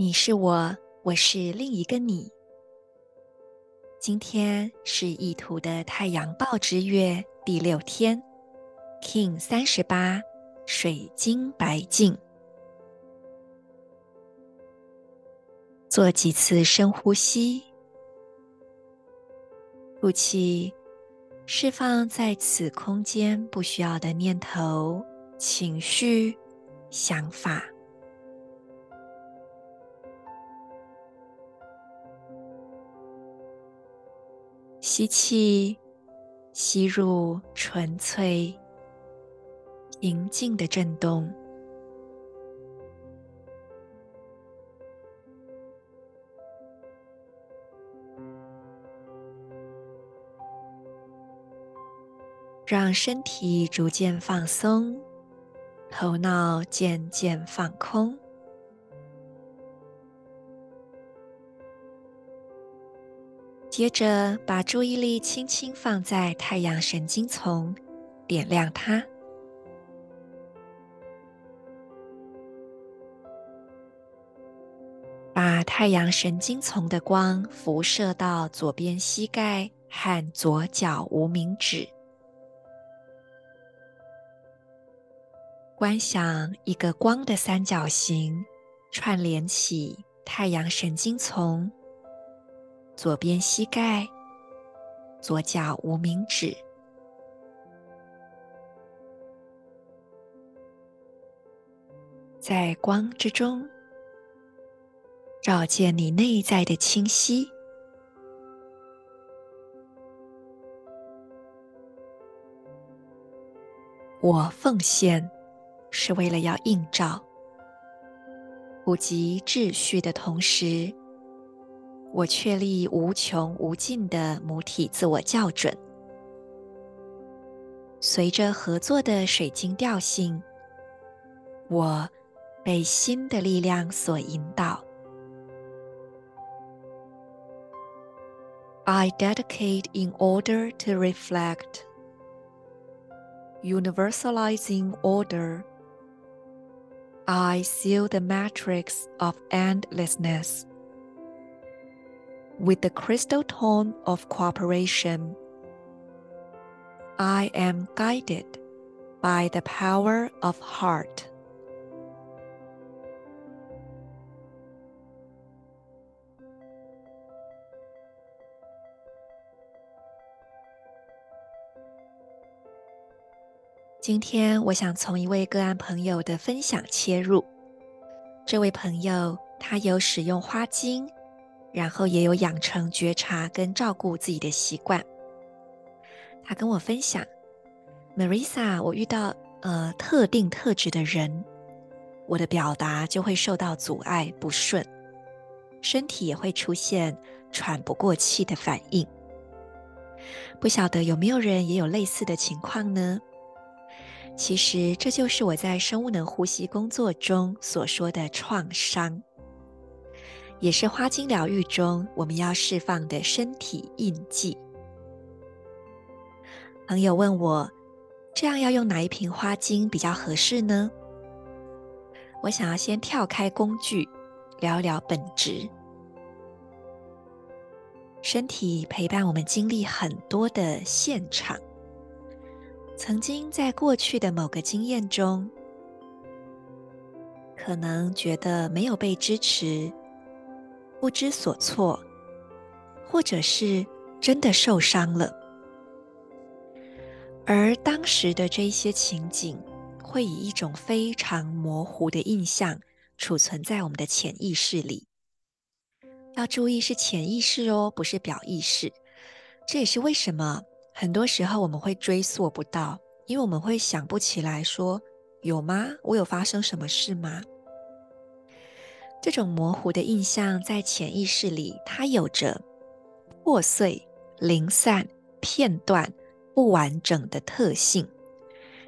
你是我，我是另一个你。今天是意图的太阳报之月第六天，King 三十八。水晶白净，做几次深呼吸，呼气，释放在此空间不需要的念头、情绪、想法。吸气，吸入纯粹。宁静的震动，让身体逐渐放松，头脑渐渐放空。接着，把注意力轻轻放在太阳神经丛，点亮它。把太阳神经丛的光辐射到左边膝盖和左脚无名指，观想一个光的三角形串联起太阳神经丛、左边膝盖、左脚无名指，在光之中。照见你内在的清晰。我奉献，是为了要映照，普及秩序的同时，我确立无穷无尽的母体自我校准。随着合作的水晶调性，我被新的力量所引导。I dedicate in order to reflect, universalizing order. I seal the matrix of endlessness With the crystal tone of cooperation. I am guided by the power of heart. 今天我想从一位个案朋友的分享切入。这位朋友他有使用花精，然后也有养成觉察跟照顾自己的习惯。他跟我分享：“Marisa，我遇到呃特定特质的人，我的表达就会受到阻碍不顺，身体也会出现喘不过气的反应。不晓得有没有人也有类似的情况呢？”其实这就是我在生物能呼吸工作中所说的创伤，也是花精疗愈中我们要释放的身体印记。朋友问我，这样要用哪一瓶花精比较合适呢？我想要先跳开工具，聊聊本质。身体陪伴我们经历很多的现场。曾经在过去的某个经验中，可能觉得没有被支持，不知所措，或者是真的受伤了。而当时的这一些情景，会以一种非常模糊的印象储存在我们的潜意识里，要注意是潜意识哦，不是表意识。这也是为什么很多时候我们会追溯不到，因为我们会想不起来说，有吗？我有发生什么事吗？这种模糊的印象在潜意识里，它有着破碎、零散、片段、不完整的特性，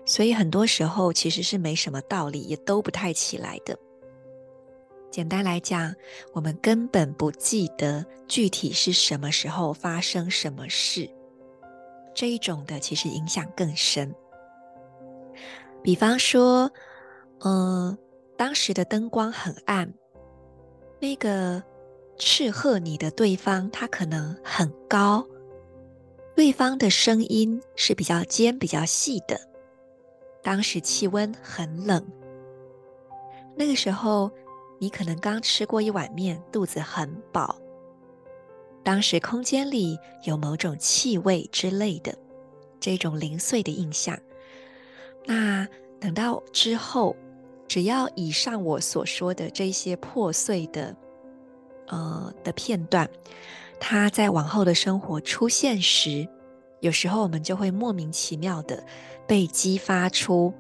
所以很多时候其实是没什么道理，也都不太起来的。简单来讲，我们根本不记得具体是什么时候发生什么事，这一种的其实影响更深。比方说，嗯、当时的灯光很暗。那个斥喝你的对方，他可能很高，对方的声音是比较尖、比较细的。当时气温很冷，那个时候你可能刚吃过一碗面，肚子很饱。当时空间里有某种气味之类的，这种零碎的印象。那等到之后。只要以上我所说的这些破碎的，呃的片段，它在往后的生活出现时，有时候我们就会莫名其妙的被激发出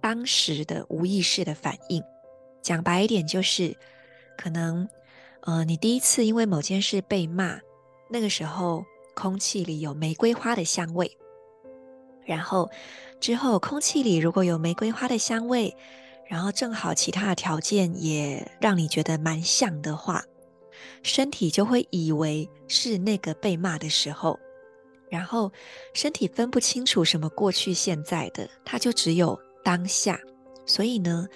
当时的无意识的反应。讲白一点，就是可能，呃，你第一次因为某件事被骂，那个时候空气里有玫瑰花的香味。然后之后，空气里如果有玫瑰花的香味，然后正好其他的条件也让你觉得蛮像的话，身体就会以为是那个被骂的时候，然后身体分不清楚什么过去现在的，它就只有当下，所以呢，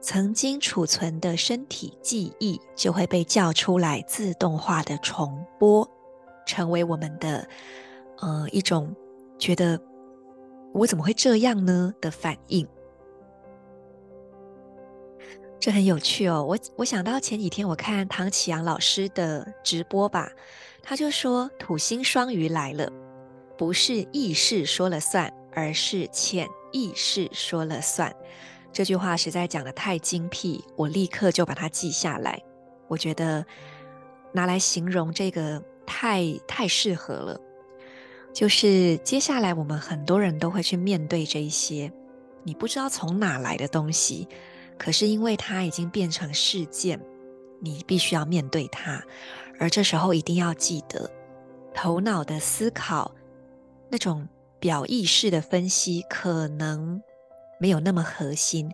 曾经储存的身体记忆就会被叫出来，自动化的重播，成为我们的呃一种觉得。我怎么会这样呢？的反应，这很有趣哦。我我想到前几天我看唐启阳老师的直播吧，他就说土星双鱼来了，不是意识说了算，而是潜意识说了算。这句话实在讲的太精辟，我立刻就把它记下来。我觉得拿来形容这个太太适合了。就是接下来，我们很多人都会去面对这一些你不知道从哪来的东西，可是因为它已经变成事件，你必须要面对它。而这时候一定要记得，头脑的思考，那种表意识的分析可能没有那么核心。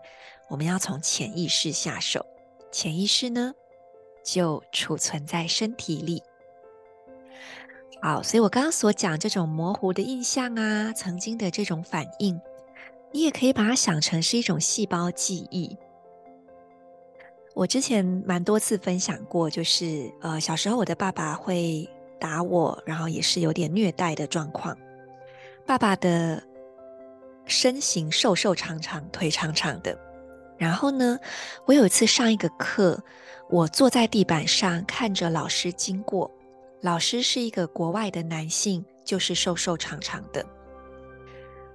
我们要从潜意识下手，潜意识呢，就储存在身体里。好，所以我刚刚所讲这种模糊的印象啊，曾经的这种反应，你也可以把它想成是一种细胞记忆。我之前蛮多次分享过，就是呃，小时候我的爸爸会打我，然后也是有点虐待的状况。爸爸的身形瘦瘦长长，腿长长的。然后呢，我有一次上一个课，我坐在地板上看着老师经过。老师是一个国外的男性，就是瘦瘦长长的。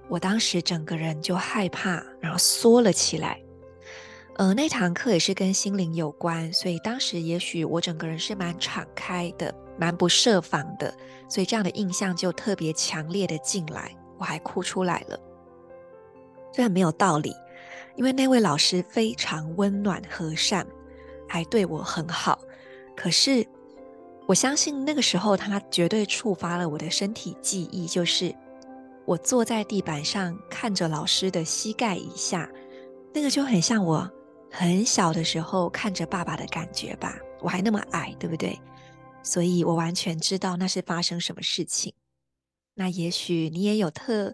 我当时整个人就害怕，然后缩了起来。呃，那堂课也是跟心灵有关，所以当时也许我整个人是蛮敞开的，蛮不设防的，所以这样的印象就特别强烈的进来，我还哭出来了。虽然没有道理，因为那位老师非常温暖和善，还对我很好，可是。我相信那个时候，他绝对触发了我的身体记忆，就是我坐在地板上看着老师的膝盖以下，那个就很像我很小的时候看着爸爸的感觉吧。我还那么矮，对不对？所以我完全知道那是发生什么事情。那也许你也有特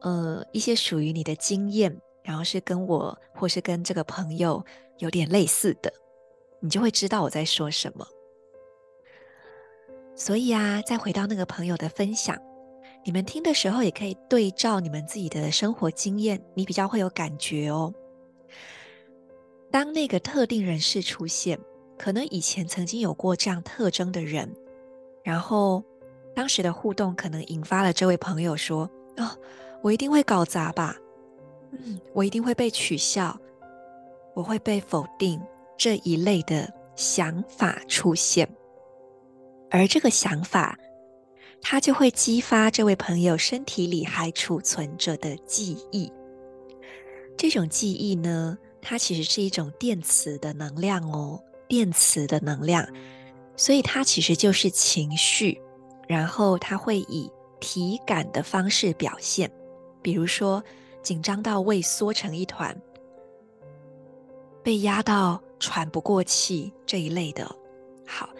呃一些属于你的经验，然后是跟我或是跟这个朋友有点类似的，你就会知道我在说什么。所以啊，再回到那个朋友的分享，你们听的时候也可以对照你们自己的生活经验，你比较会有感觉哦。当那个特定人士出现，可能以前曾经有过这样特征的人，然后当时的互动可能引发了这位朋友说：“哦，我一定会搞砸吧？嗯，我一定会被取笑，我会被否定。”这一类的想法出现，而这个想法，它就会激发这位朋友身体里还储存着的记忆。这种记忆呢，它其实是一种电磁的能量哦，电磁的能量，所以它其实就是情绪，然后它会以体感的方式表现，比如说紧张到胃缩成一团，被压到喘不过气这一类的。好，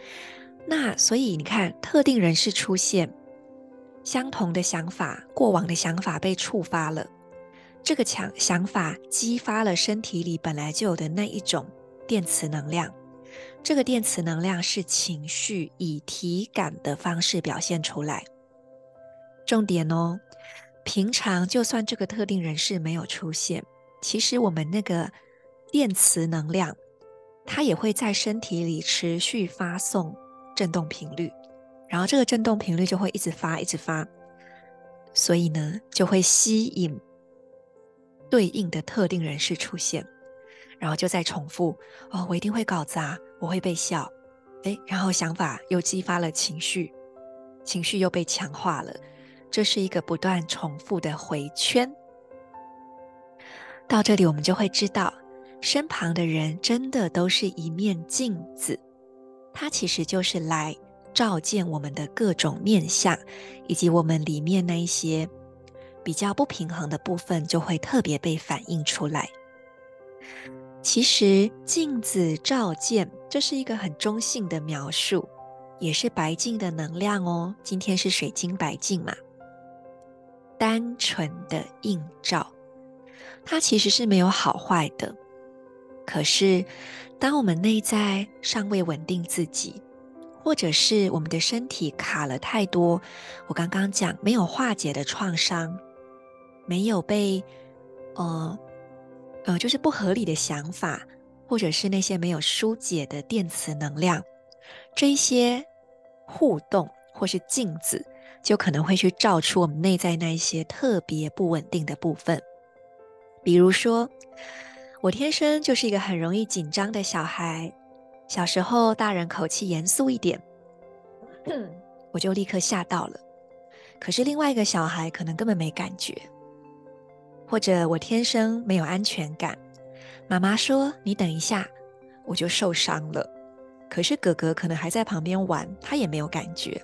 那所以你看，特定人士出现，相同的想法，过往的想法被触发了，这个强想法激发了身体里本来就有的那一种电磁能量，这个电磁能量是情绪以体感的方式表现出来。重点哦，平常就算这个特定人士没有出现，其实我们那个电磁能量，它也会在身体里持续发送振动频率，然后这个振动频率就会一直发，一直发，所以呢，就会吸引对应的特定人士出现，然后就再重复哦，我一定会搞砸，我会被笑，诶，然后想法又激发了情绪，情绪又被强化了。这是一个不断重复的回圈。到这里，我们就会知道，身旁的人真的都是一面镜子，它其实就是来照见我们的各种面相，以及我们里面那一些比较不平衡的部分，就会特别被反映出来。其实，镜子照见，这是一个很中性的描述，也是白镜的能量哦。今天是水晶白镜嘛。单纯的映照，它其实是没有好坏的。可是，当我们内在尚未稳定自己，或者是我们的身体卡了太多，我刚刚讲没有化解的创伤，没有被呃呃，就是不合理的想法，或者是那些没有疏解的电磁能量，这一些互动或是镜子。就可能会去照出我们内在那一些特别不稳定的部分，比如说，我天生就是一个很容易紧张的小孩，小时候大人口气严肃一点，我就立刻吓到了。可是另外一个小孩可能根本没感觉，或者我天生没有安全感，妈妈说你等一下，我就受伤了。可是哥哥可能还在旁边玩，他也没有感觉。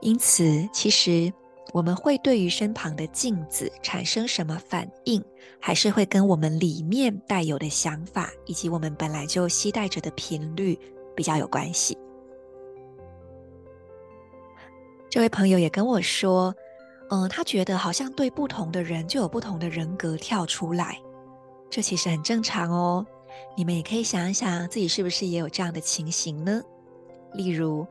因此，其实我们会对于身旁的镜子产生什么反应，还是会跟我们里面带有的想法，以及我们本来就期待着的频率比较有关系。这位朋友也跟我说，嗯，他觉得好像对不同的人就有不同的人格跳出来，这其实很正常哦。你们也可以想一想，自己是不是也有这样的情形呢？例如，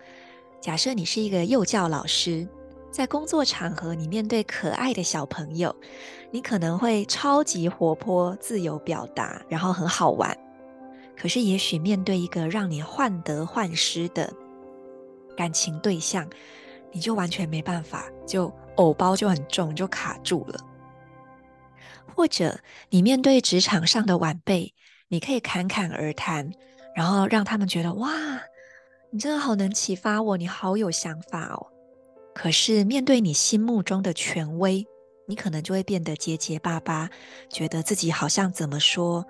假设你是一个幼教老师，在工作场合，你面对可爱的小朋友，你可能会超级活泼、自由表达，然后很好玩。可是，也许面对一个让你患得患失的感情对象，你就完全没办法，就偶包就很重，就卡住了。或者，你面对职场上的晚辈，你可以侃侃而谈，然后让他们觉得哇。你真的好能启发我，你好有想法哦。可是面对你心目中的权威，你可能就会变得结结巴巴，觉得自己好像怎么说，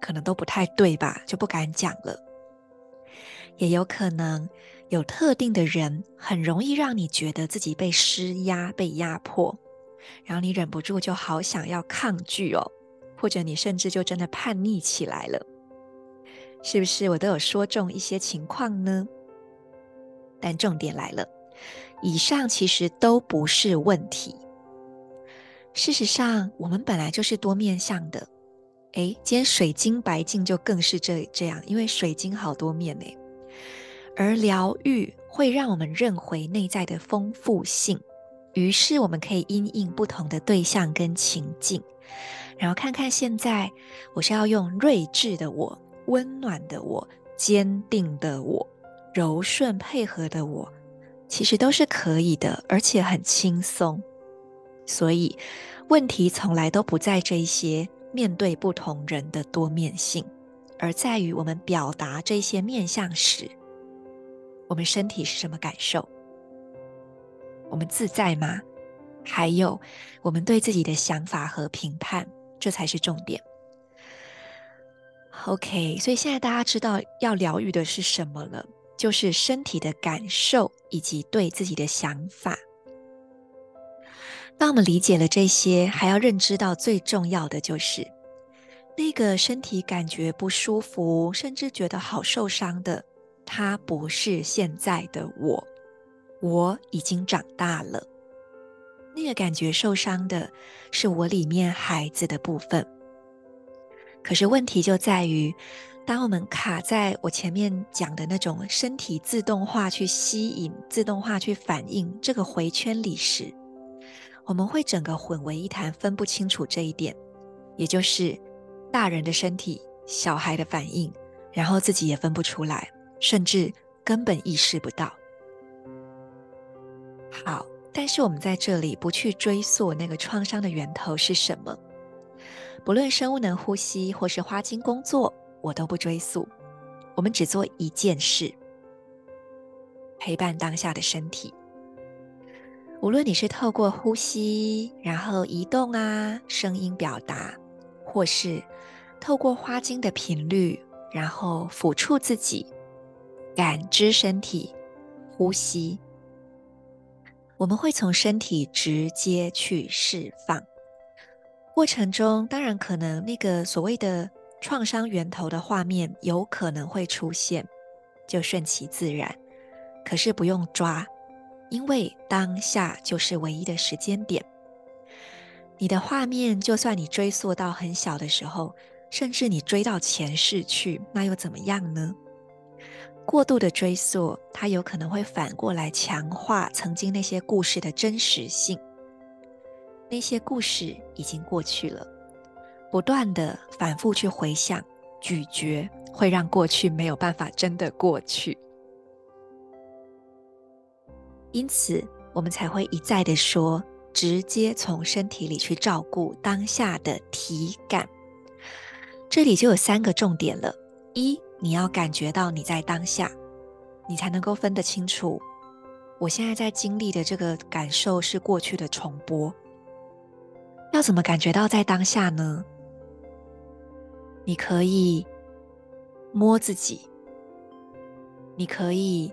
可能都不太对吧，就不敢讲了。也有可能有特定的人，很容易让你觉得自己被施压、被压迫，然后你忍不住就好想要抗拒哦，或者你甚至就真的叛逆起来了。是不是我都有说中一些情况呢？但重点来了，以上其实都不是问题。事实上，我们本来就是多面向的。诶，今天水晶白镜就更是这这样，因为水晶好多面诶。而疗愈会让我们认回内在的丰富性，于是我们可以因应不同的对象跟情境，然后看看现在我是要用睿智的我、温暖的我、坚定的我。柔顺配合的我，其实都是可以的，而且很轻松。所以，问题从来都不在这一些面对不同人的多面性，而在于我们表达这些面向时，我们身体是什么感受？我们自在吗？还有我们对自己的想法和评判，这才是重点。OK，所以现在大家知道要疗愈的是什么了，就是身体的感受以及对自己的想法。当我们理解了这些，还要认知到最重要的就是，那个身体感觉不舒服，甚至觉得好受伤的，它不是现在的我，我已经长大了。那个感觉受伤的，是我里面孩子的部分。可是问题就在于，当我们卡在我前面讲的那种身体自动化去吸引、自动化去反应这个回圈里时，我们会整个混为一谈，分不清楚这一点，也就是大人的身体、小孩的反应，然后自己也分不出来，甚至根本意识不到。好，但是我们在这里不去追溯那个创伤的源头是什么，不论生物能呼吸或是花精工作，我都不追溯。我们只做一件事：陪伴当下的身体。无论你是透过呼吸，然后移动啊，声音表达，或是透过花精的频率，然后抚触自己，感知身体，呼吸，我们会从身体直接去释放。过程中，当然可能那个所谓的创伤源头的画面有可能会出现，就顺其自然，可是不用抓。因为当下就是唯一的时间点，你的画面，就算你追溯到很小的时候，甚至你追到前世去，那又怎么样呢？过度的追溯，它有可能会反过来强化曾经那些故事的真实性。那些故事已经过去了，不断的反复去回想、咀嚼，会让过去没有办法真的过去。因此，我们才会一再的说，直接从身体里去照顾当下的体感。这里就有三个重点了：一，你要感觉到你在当下，你才能够分得清楚，我现在在经历的这个感受是过去的重播。要怎么感觉到在当下呢？你可以摸自己，你可以。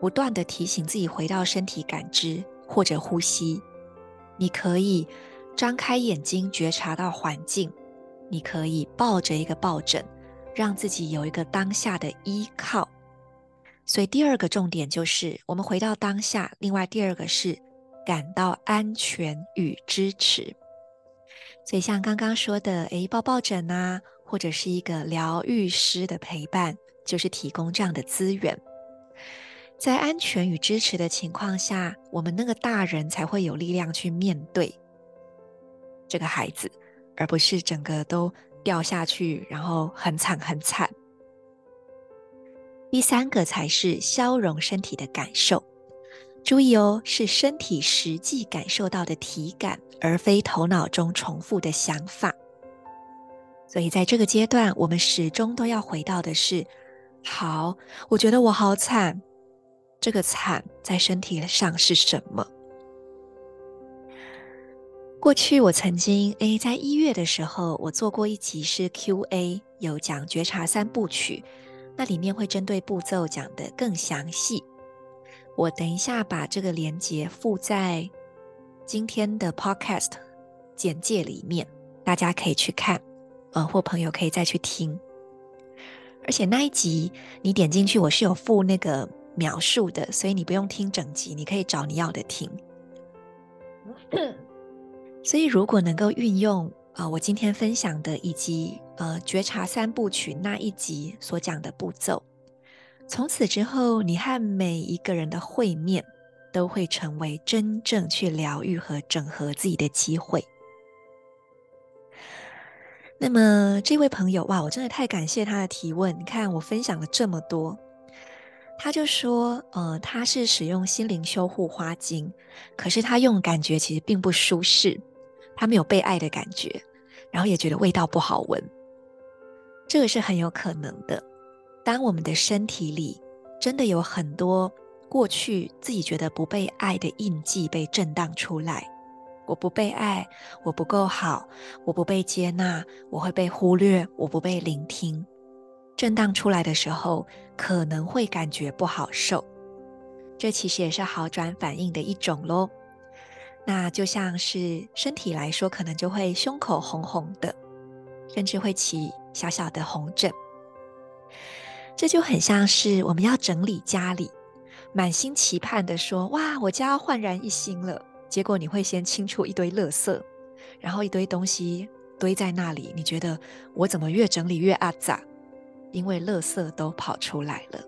不断地提醒自己回到身体感知或者呼吸，你可以张开眼睛觉察到环境，你可以抱着一个抱枕，让自己有一个当下的依靠。所以第二个重点就是我们回到当下。另外第二个是感到安全与支持。所以像刚刚说的，诶，抱抱枕啊，或者是一个疗愈师的陪伴，就是提供这样的资源。在安全与支持的情况下，我们那个大人才会有力量去面对这个孩子，而不是整个都掉下去，然后很惨很惨。第三个才是消融身体的感受，注意哦，是身体实际感受到的体感，而非头脑中重复的想法。所以在这个阶段，我们始终都要回到的是：好，我觉得我好惨。这个惨在身体上是什么？过去我曾经诶，在一月的时候，我做过一集是 Q&A，有讲觉察三部曲，那里面会针对步骤讲得更详细。我等一下把这个连接附在今天的 Podcast 简介里面，大家可以去看，呃，或朋友可以再去听。而且那一集你点进去，我是有附那个。描述的，所以你不用听整集，你可以找你要的听。所以如果能够运用啊、呃，我今天分享的以及呃觉察三部曲那一集所讲的步骤，从此之后，你和每一个人的会面都会成为真正去疗愈和整合自己的机会。那么这位朋友哇，我真的太感谢他的提问。你看我分享了这么多。他就说，呃，他是使用心灵修护花精，可是他用感觉其实并不舒适，他没有被爱的感觉，然后也觉得味道不好闻。这个是很有可能的。当我们的身体里真的有很多过去自己觉得不被爱的印记被震荡出来，我不被爱，我不够好，我不被接纳，我会被忽略，我不被聆听，震荡出来的时候，可能会感觉不好受。这其实也是好转反应的一种喽。那就像是身体来说，可能就会胸口红红的，甚至会起小小的红疹。这就很像是我们要整理家里，满心期盼的说：“哇，我家焕然一新了。”结果你会先清出一堆垃圾，然后一堆东西堆在那里。你觉得我怎么越整理越阿杂？因为垃圾都跑出来了。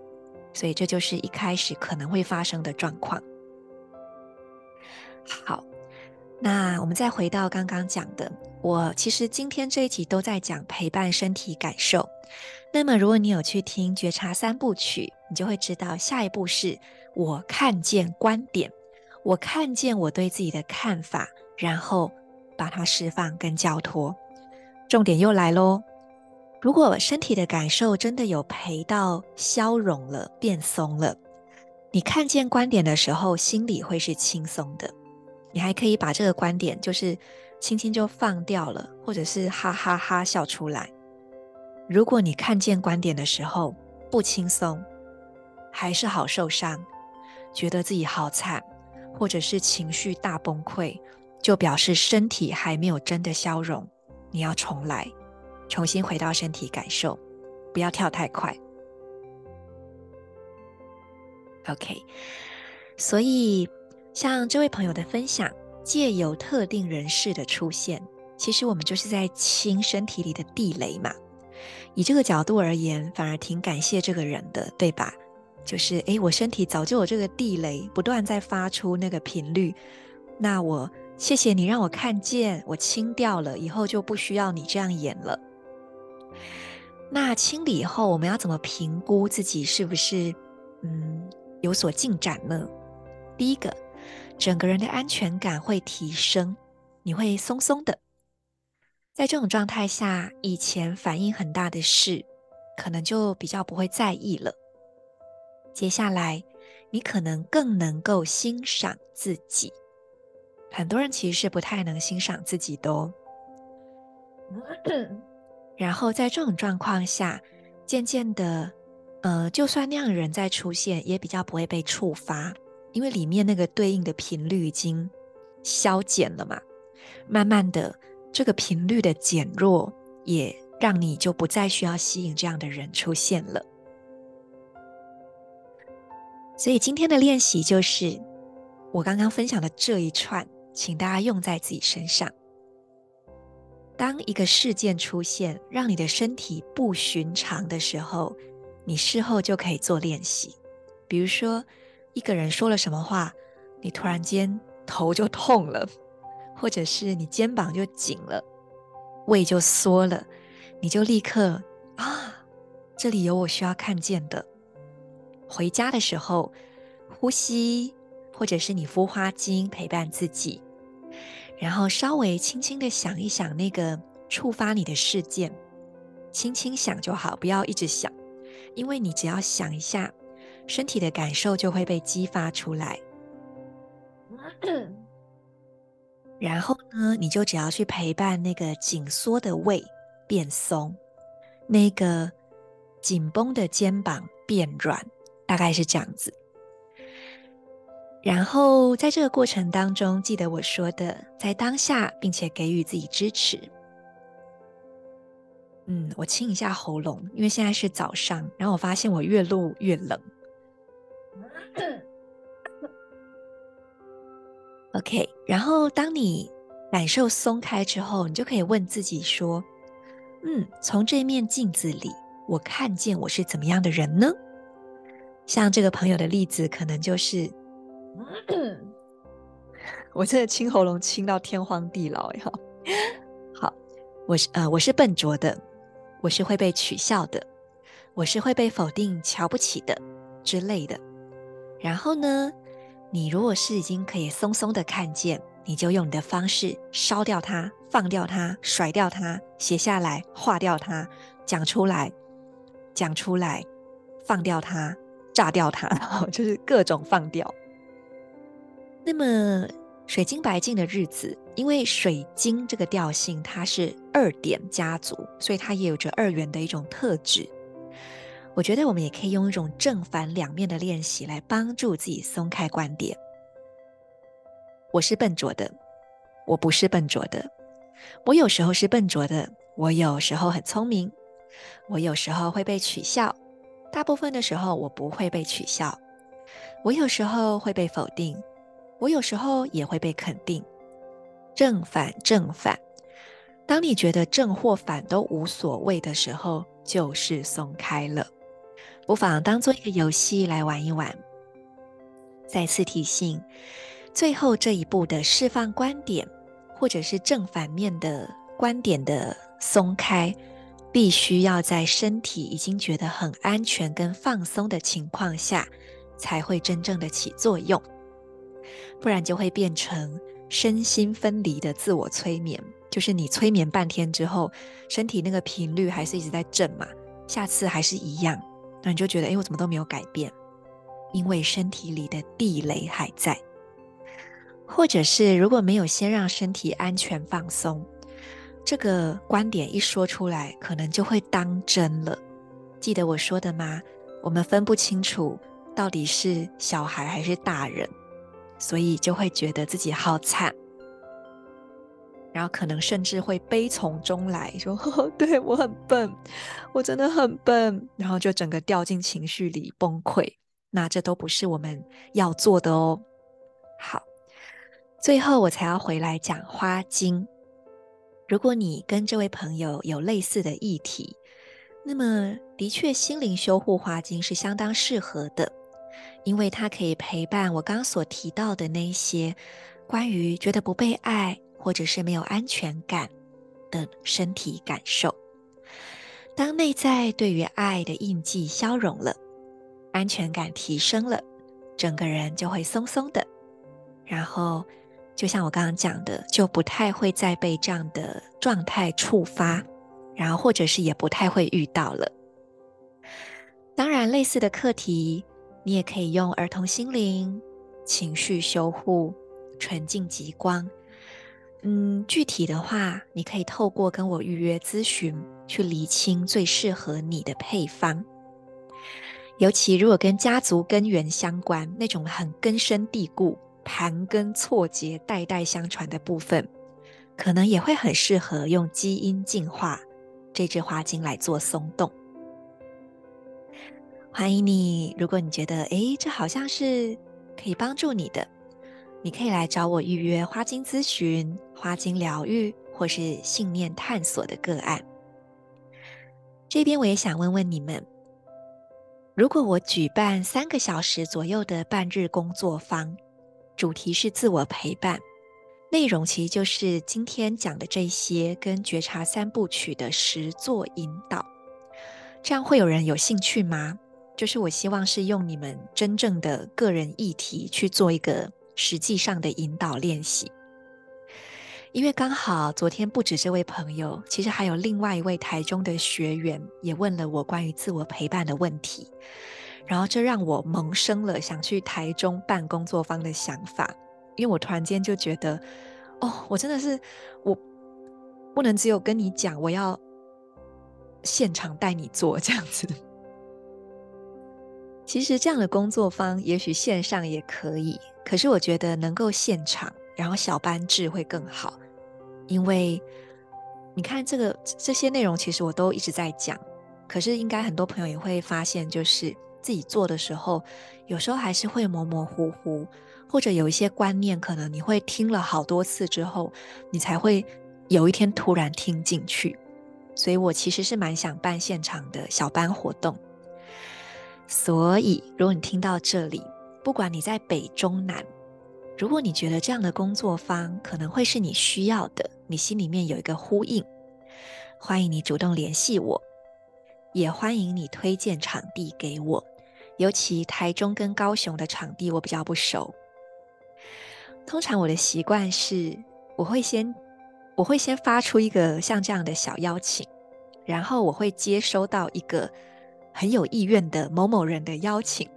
所以这就是一开始可能会发生的状况。好，那我们再回到刚刚讲的，我其实今天这一集都在讲陪伴身体感受。那么，如果你有去听觉察三部曲，你就会知道下一步是我看见观点，我看见我对自己的看法，然后把它释放跟交托。重点又来喽，如果身体的感受真的有陪到消融了、变松了，你看见观点的时候，心里会是轻松的。你还可以把这个观点就是轻轻就放掉了，或者是哈哈哈哈笑出来。如果你看见观点的时候不轻松，还是好受伤，觉得自己好惨，或者是情绪大崩溃，就表示身体还没有真的消融。你要重来，重新回到身体感受，不要跳太快。OK，所以像这位朋友的分享，借由特定人士的出现，其实我们就是在清身体里的地雷嘛。以这个角度而言，反而挺感谢这个人的，对吧？就是诶，我身体早就有这个地雷，不断在发出那个频率。那我谢谢你让我看见，我清掉了，以后就不需要你这样演了。那清理以后，我们要怎么评估自己是不是嗯有所进展呢？第一个，整个人的安全感会提升，你会松松的。在这种状态下，以前反应很大的事，可能就比较不会在意了。接下来，你可能更能够欣赏自己。很多人其实是不太能欣赏自己的哦。然后在这种状况下，渐渐的，呃，就算那样的人再出现，也比较不会被触发，因为里面那个对应的频率已经消减了嘛。慢慢的。这个频率的减弱，也让你就不再需要吸引这样的人出现了。所以今天的练习就是我刚刚分享的这一串，请大家用在自己身上。当一个事件出现，让你的身体不寻常的时候，你事后就可以做练习。比如说，一个人说了什么话，你突然间头就痛了。或者是你肩膀就紧了，胃就缩了，你就立刻啊，这里有我需要看见的。回家的时候，呼吸，或者是你敷花精陪伴自己，然后稍微轻轻的想一想那个触发你的事件，轻轻想就好，不要一直想，因为你只要想一下，身体的感受就会被激发出来。然后呢，你就只要去陪伴那个紧缩的胃变松，那个紧绷的肩膀变软，大概是这样子。然后在这个过程当中，记得我说的，在当下，并且给予自己支持。嗯，我清一下喉咙，因为现在是早上，然后我发现我越录越冷。OK，然后当你感受松开之后，你就可以问自己说：“嗯，从这面镜子里，我看见我是怎么样的人呢？”像这个朋友的例子，可能就是，我真的清喉咙清到天荒地老呀！好，我是呃，我是笨拙的，我是会被取笑的，我是会被否定、瞧不起的之类的。然后呢，你如果是已经可以松松的看见，你就用你的方式烧掉它、放掉它、甩掉它、写下来、划掉它，讲出来，讲出来，放掉它，炸掉它，就是各种放掉。那么水晶白净的日子，因为水晶这个调性它是二点家族，所以它也有着二元的一种特质。我觉得我们也可以用一种正反两面的练习来帮助自己松开观点。我是笨拙的，我不是笨拙的。我有时候是笨拙的，我有时候很聪明。我有时候会被取笑，大部分的时候我不会被取笑。我有时候会被否定，我有时候也会被肯定。正反正反，当你觉得正或反都无所谓的时候，就是松开了。不妨当做一个游戏来玩一玩。再次提醒，最后这一步的释放观点，或者是正反面的观点的松开，必须要在身体已经觉得很安全跟放松的情况下，才会真正的起作用。不然就会变成身心分离的自我催眠，就是你催眠半天之后，身体那个频率还是一直在震嘛，下次还是一样。那你就觉得，哎，我怎么都没有改变？因为身体里的地雷还在，或者是如果没有先让身体安全放松，这个观点一说出来，可能就会当真了。记得我说的吗？我们分不清楚到底是小孩还是大人，所以就会觉得自己好惨。然后可能甚至会悲从中来说：“，对，我很笨，我真的很笨。”然后就整个掉进情绪里崩溃。那这都不是我们要做的哦。好，最后我才要回来讲花精。如果你跟这位朋友有类似的议题，那么的确心灵修护花精是相当适合的，因为它可以陪伴我刚所提到的那些关于觉得不被爱。或者是没有安全感的身体感受。当内在对于爱的印记消融了，安全感提升了，整个人就会松松的。然后，就像我刚刚讲的，就不太会再被这样的状态触发，然后或者是也不太会遇到了。当然，类似的课题，你也可以用儿童心灵、情绪修护、纯净极光。嗯，具体的话，你可以透过跟我预约咨询，去厘清最适合你的配方。尤其如果跟家族根源相关，那种很根深蒂固、盘根错节、代代相传的部分，可能也会很适合用基因净化这支花精来做松动。欢迎你，如果你觉得，诶，这好像是可以帮助你的。你可以来找我预约花精咨询、花精疗愈或是信念探索的个案。这边我也想问问你们：如果我举办三个小时左右的半日工作坊，主题是自我陪伴，内容其实就是今天讲的这些跟觉察三部曲的实作引导，这样会有人有兴趣吗？就是我希望是用你们真正的个人议题去做一个。实际上的引导练习，因为刚好昨天不止这位朋友，其实还有另外一位台中的学员也问了我关于自我陪伴的问题，然后这让我萌生了想去台中办工作坊的想法，因为我突然间就觉得，哦，我真的是我不能只有跟你讲，我要现场带你做这样子。其实这样的工作坊，也许线上也可以。可是我觉得能够现场，然后小班制会更好，因为你看这个这些内容，其实我都一直在讲。可是应该很多朋友也会发现，就是自己做的时候，有时候还是会模模糊糊，或者有一些观念，可能你会听了好多次之后，你才会有一天突然听进去。所以我其实是蛮想办现场的小班活动。所以，如果你听到这里，不管你在北中南，如果你觉得这样的工作方可能会是你需要的，你心里面有一个呼应，欢迎你主动联系我，也欢迎你推荐场地给我。尤其台中跟高雄的场地我比较不熟，通常我的习惯是，我会先我会先发出一个像这样的小邀请，然后我会接收到一个很有意愿的某某人的邀请，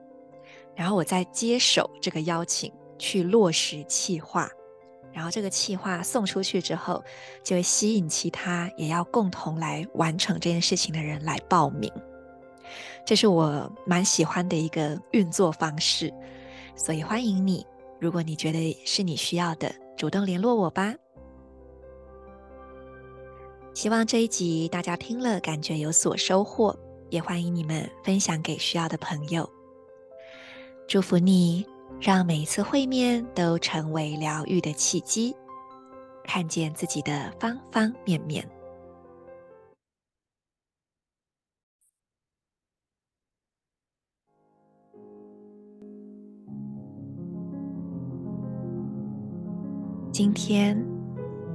然后我再接手这个邀请去落实企划，然后这个企划送出去之后，就会吸引其他也要共同来完成这件事情的人来报名。这是我蛮喜欢的一个运作方式，所以欢迎你，如果你觉得是你需要的，主动联络我吧。希望这一集大家听了感觉有所收获，也欢迎你们分享给需要的朋友。祝福你，让每一次会面都成为疗愈的契机，看见自己的方方面面。今天。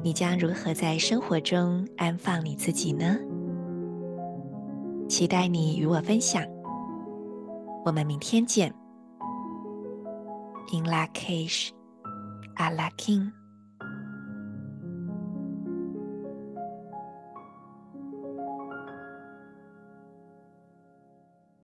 你将如何在生活中安放你自己呢？期待你与我分享。我们明天见。in la cage, a la king.